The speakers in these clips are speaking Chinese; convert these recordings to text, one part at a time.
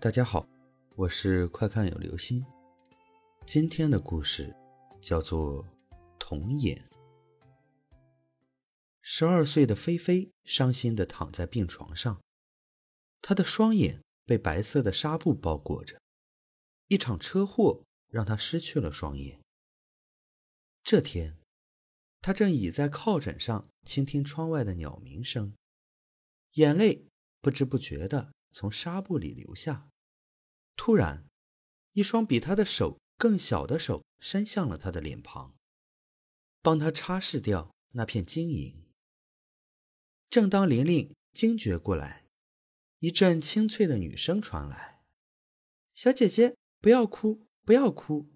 大家好，我是快看有流星。今天的故事叫做《童眼》。十二岁的菲菲伤心的躺在病床上，她的双眼被白色的纱布包裹着。一场车祸让她失去了双眼。这天，她正倚在靠枕上倾听窗外的鸟鸣声，眼泪不知不觉的从纱布里流下。突然，一双比她的手更小的手伸向了她的脸庞，帮她擦拭掉那片晶莹。正当玲玲惊觉过来，一阵清脆的女声传来：“小姐姐，不要哭，不要哭。”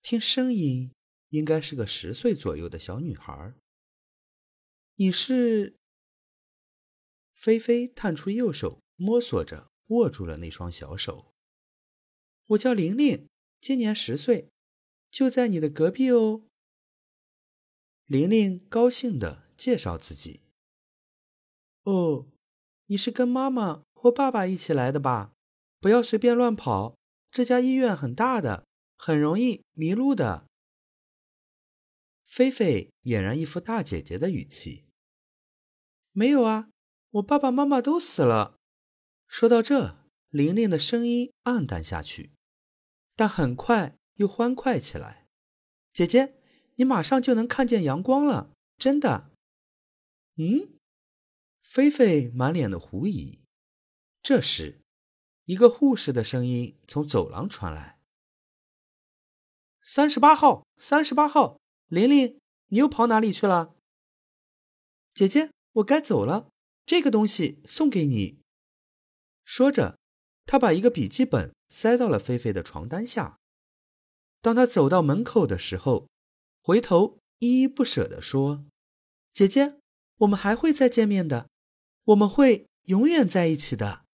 听声音，应该是个十岁左右的小女孩。你是？菲菲探出右手，摸索着握住了那双小手。我叫玲玲，今年十岁，就在你的隔壁哦。玲玲高兴地介绍自己。哦，你是跟妈妈或爸爸一起来的吧？不要随便乱跑，这家医院很大的，很容易迷路的。菲菲俨然一副大姐姐的语气。没有啊，我爸爸妈妈都死了。说到这，玲玲的声音暗淡下去，但很快又欢快起来。姐姐，你马上就能看见阳光了，真的。嗯。菲菲满脸的狐疑。这时，一个护士的声音从走廊传来：“三十八号，三十八号，玲玲，你又跑哪里去了？”姐姐，我该走了，这个东西送给你。说着，他把一个笔记本塞到了菲菲的床单下。当他走到门口的时候，回头依依不舍地说：“姐姐，我们还会再见面的。”我们会永远在一起的。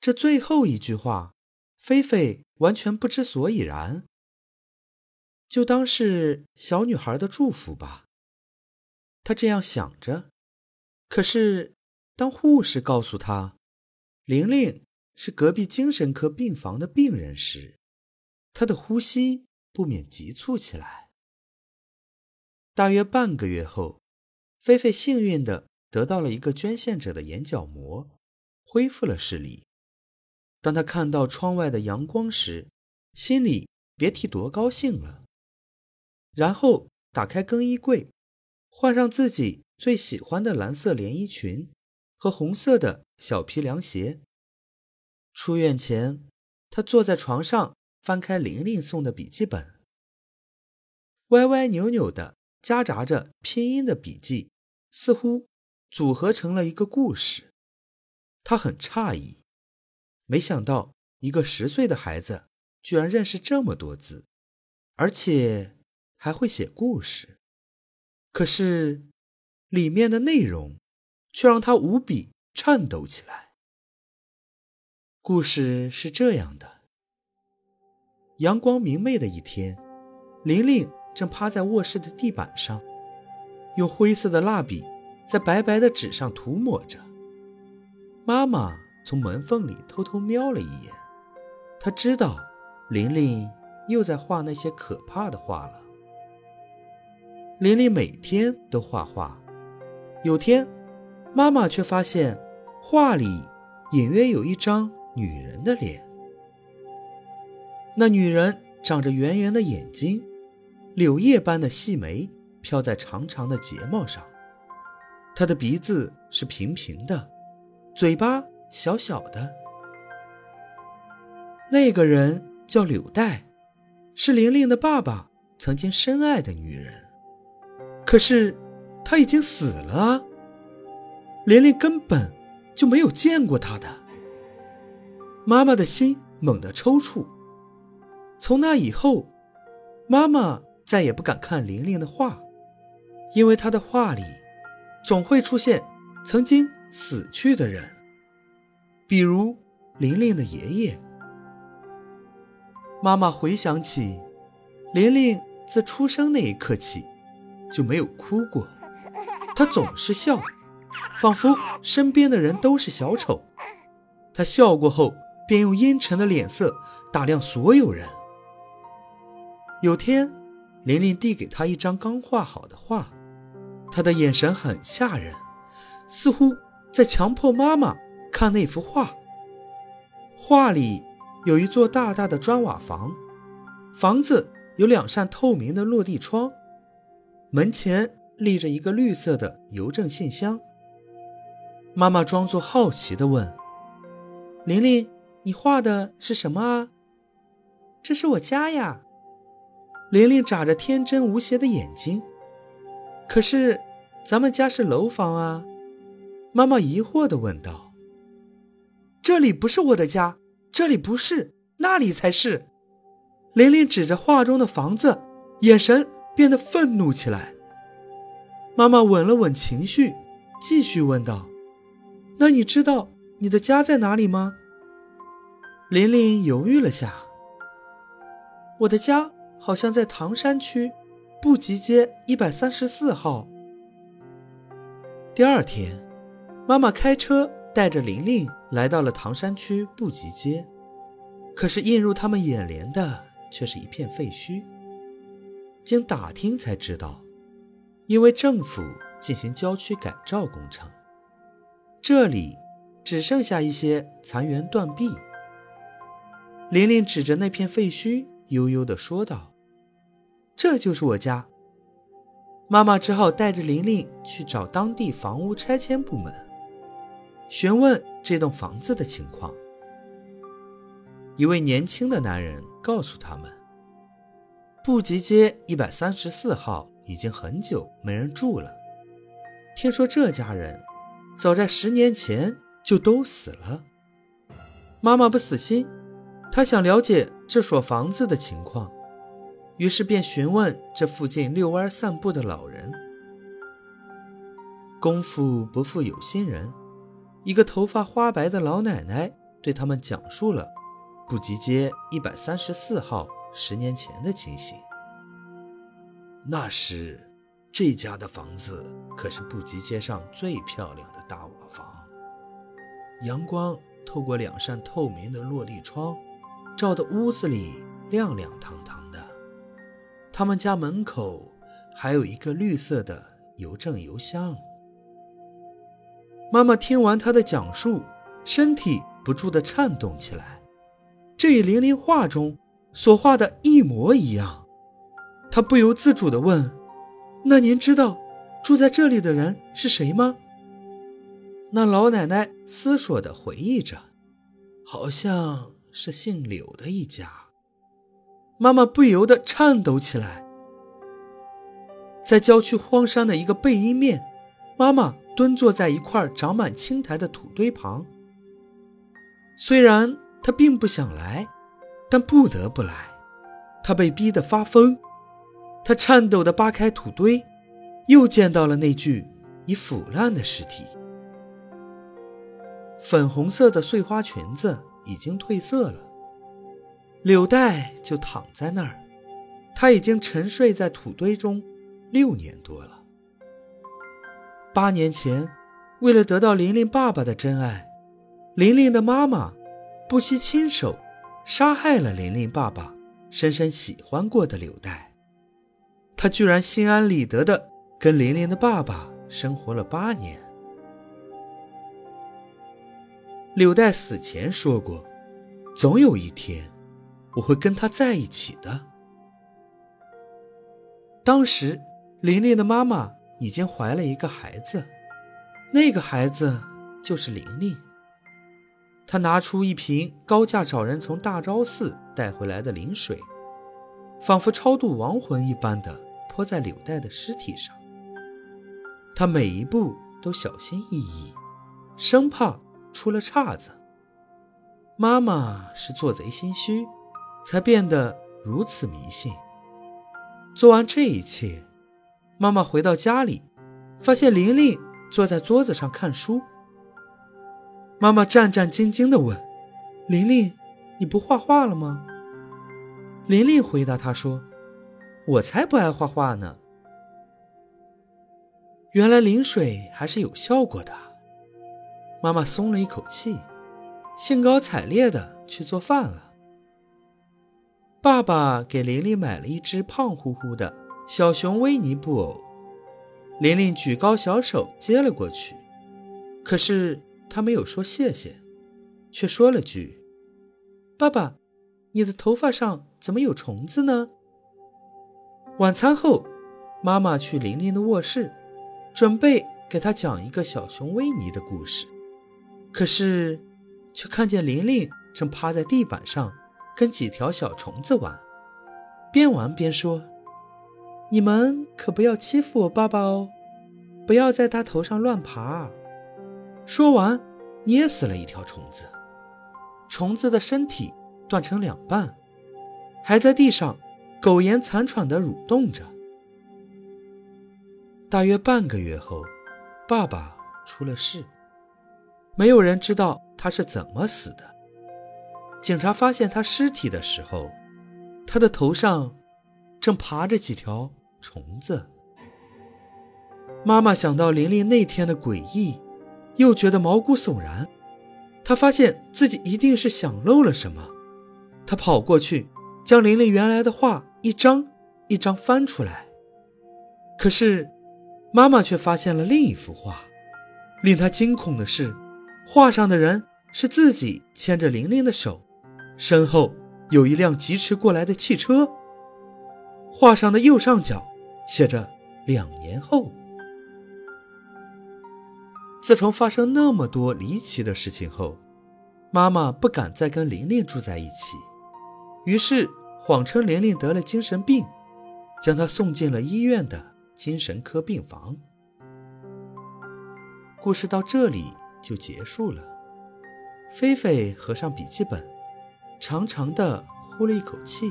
这最后一句话，菲菲完全不知所以然，就当是小女孩的祝福吧。她这样想着。可是，当护士告诉她，玲玲是隔壁精神科病房的病人时，她的呼吸不免急促起来。大约半个月后，菲菲幸运的。得到了一个捐献者的眼角膜，恢复了视力。当他看到窗外的阳光时，心里别提多高兴了。然后打开更衣柜，换上自己最喜欢的蓝色连衣裙和红色的小皮凉鞋。出院前，他坐在床上，翻开玲玲送的笔记本，歪歪扭扭的夹杂着拼音的笔记，似乎。组合成了一个故事，他很诧异，没想到一个十岁的孩子居然认识这么多字，而且还会写故事。可是里面的内容却让他无比颤抖起来。故事是这样的：阳光明媚的一天，玲玲正趴在卧室的地板上，用灰色的蜡笔。在白白的纸上涂抹着。妈妈从门缝里偷偷瞄了一眼，她知道玲玲又在画那些可怕的画了。玲玲每天都画画，有天，妈妈却发现画里隐约有一张女人的脸。那女人长着圆圆的眼睛，柳叶般的细眉飘在长长的睫毛上。她的鼻子是平平的，嘴巴小小的。那个人叫柳带，是玲玲的爸爸曾经深爱的女人。可是他已经死了，玲玲根本就没有见过他的。妈妈的心猛地抽搐。从那以后，妈妈再也不敢看玲玲的画，因为她的画里。总会出现曾经死去的人，比如玲玲的爷爷。妈妈回想起，玲玲自出生那一刻起就没有哭过，他总是笑，仿佛身边的人都是小丑。他笑过后，便用阴沉的脸色打量所有人。有天，玲玲递给他一张刚画好的画，他的眼神很吓人，似乎在强迫妈妈看那幅画。画里有一座大大的砖瓦房，房子有两扇透明的落地窗，门前立着一个绿色的邮政信箱。妈妈装作好奇地问：“玲玲，你画的是什么啊？”“这是我家呀。”玲玲眨着天真无邪的眼睛。“可是，咱们家是楼房啊。”妈妈疑惑地问道。这里不是我的家，这里不是，那里才是。玲玲指着画中的房子，眼神变得愤怒起来。妈妈稳了稳情绪，继续问道：“那你知道你的家在哪里吗？”玲玲犹豫了下：“我的家好像在唐山区布吉街一百三十四号。”第二天，妈妈开车。带着玲玲来到了唐山区布吉街，可是映入他们眼帘的却是一片废墟。经打听才知道，因为政府进行郊区改造工程，这里只剩下一些残垣断壁。玲玲指着那片废墟，悠悠地说道：“这就是我家。”妈妈只好带着玲玲去找当地房屋拆迁部门。询问这栋房子的情况，一位年轻的男人告诉他们：“布吉街一百三十四号已经很久没人住了。听说这家人早在十年前就都死了。”妈妈不死心，她想了解这所房子的情况，于是便询问这附近遛弯散步的老人。功夫不负有心人。一个头发花白的老奶奶对他们讲述了布吉街一百三十四号十年前的情形。那时，这家的房子可是布吉街上最漂亮的大瓦房，阳光透过两扇透明的落地窗，照得屋子里亮亮堂堂的。他们家门口还有一个绿色的邮政邮箱。妈妈听完他的讲述，身体不住地颤动起来，这与玲玲画中所画的一模一样。他不由自主地问：“那您知道住在这里的人是谁吗？”那老奶奶思索地回忆着：“好像是姓柳的一家。”妈妈不由得颤抖起来。在郊区荒山的一个背阴面，妈妈。蹲坐在一块长满青苔的土堆旁。虽然他并不想来，但不得不来。他被逼得发疯。他颤抖地扒开土堆，又见到了那具已腐烂的尸体。粉红色的碎花裙子已经褪色了，柳带就躺在那儿。他已经沉睡在土堆中六年多了。八年前，为了得到玲玲爸爸的真爱，玲玲的妈妈不惜亲手杀害了玲玲爸爸深深喜欢过的柳带。他居然心安理得的跟玲玲的爸爸生活了八年。柳带死前说过：“总有一天，我会跟他在一起的。”当时，玲玲的妈妈。已经怀了一个孩子，那个孩子就是玲玲。他拿出一瓶高价找人从大昭寺带回来的灵水，仿佛超度亡魂一般的泼在柳带的尸体上。他每一步都小心翼翼，生怕出了岔子。妈妈是做贼心虚，才变得如此迷信。做完这一切。妈妈回到家里，发现玲玲坐在桌子上看书。妈妈战战兢兢地问：“玲玲，你不画画了吗？”玲玲回答她说：“我才不爱画画呢。”原来淋水还是有效果的，妈妈松了一口气，兴高采烈的去做饭了。爸爸给玲玲买了一只胖乎乎的小熊维尼布偶，玲玲举高小手接了过去，可是她没有说谢谢，却说了句：“爸爸，你的头发上怎么有虫子呢？”晚餐后，妈妈去玲玲的卧室，准备给她讲一个小熊维尼的故事，可是，却看见玲玲正趴在地板上，跟几条小虫子玩，边玩边说：“你们可不要欺负我爸爸哦，不要在他头上乱爬。”说完，捏死了一条虫子，虫子的身体断成两半，还在地上。苟延残喘地蠕动着。大约半个月后，爸爸出了事，没有人知道他是怎么死的。警察发现他尸体的时候，他的头上正爬着几条虫子。妈妈想到玲玲那天的诡异，又觉得毛骨悚然。她发现自己一定是想漏了什么，她跑过去，将玲玲原来的话。一张一张翻出来，可是妈妈却发现了另一幅画。令她惊恐的是，画上的人是自己牵着玲玲的手，身后有一辆疾驰过来的汽车。画上的右上角写着“两年后”。自从发生那么多离奇的事情后，妈妈不敢再跟玲玲住在一起，于是。谎称玲玲得了精神病，将她送进了医院的精神科病房。故事到这里就结束了。菲菲合上笔记本，长长的呼了一口气，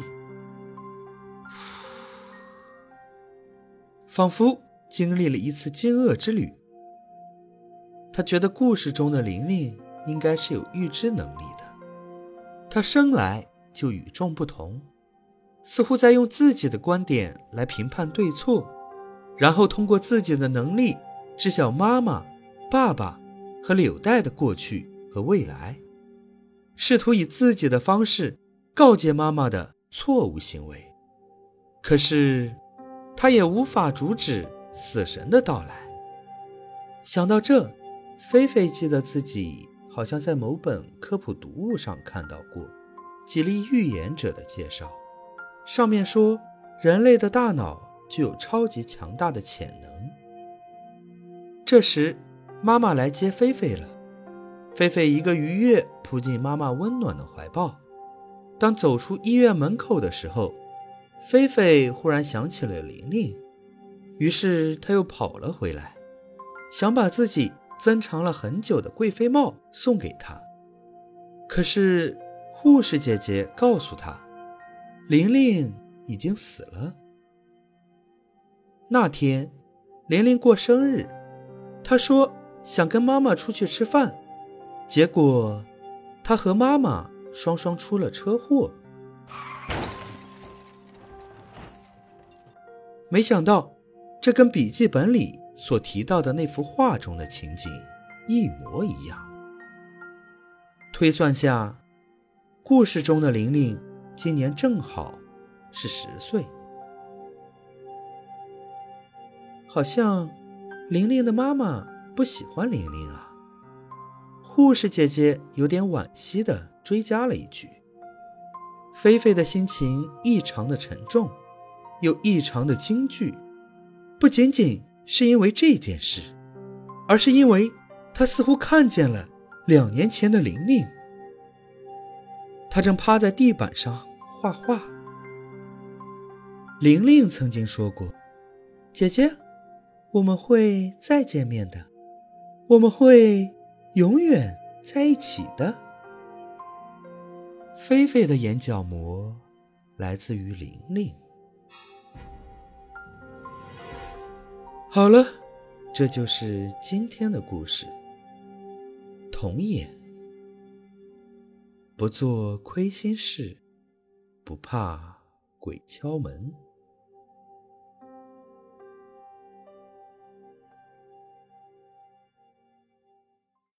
仿佛经历了一次惊愕之旅。他觉得故事中的玲玲应该是有预知能力的，她生来就与众不同。似乎在用自己的观点来评判对错，然后通过自己的能力知晓妈妈、爸爸和柳带的过去和未来，试图以自己的方式告诫妈妈的错误行为。可是，他也无法阻止死神的到来。想到这，菲菲记得自己好像在某本科普读物上看到过几例预言者的介绍。上面说，人类的大脑具有超级强大的潜能。这时，妈妈来接菲菲了。菲菲一个愉悦扑进妈妈温暖的怀抱。当走出医院门口的时候，菲菲忽然想起了玲玲，于是她又跑了回来，想把自己珍藏了很久的贵妃帽送给她。可是，护士姐姐告诉她。玲玲已经死了。那天，玲玲过生日，她说想跟妈妈出去吃饭，结果她和妈妈双双出了车祸。没想到，这跟笔记本里所提到的那幅画中的情景一模一样。推算下，故事中的玲玲。今年正好是十岁，好像玲玲的妈妈不喜欢玲玲啊。护士姐姐有点惋惜的追加了一句。菲菲的心情异常的沉重，又异常的惊惧，不仅仅是因为这件事，而是因为她似乎看见了两年前的玲玲。她正趴在地板上。画画。玲玲曾经说过：“姐姐，我们会再见面的，我们会永远在一起的。”菲菲的眼角膜来自于玲玲。好了，这就是今天的故事。童言，不做亏心事。不怕鬼敲门。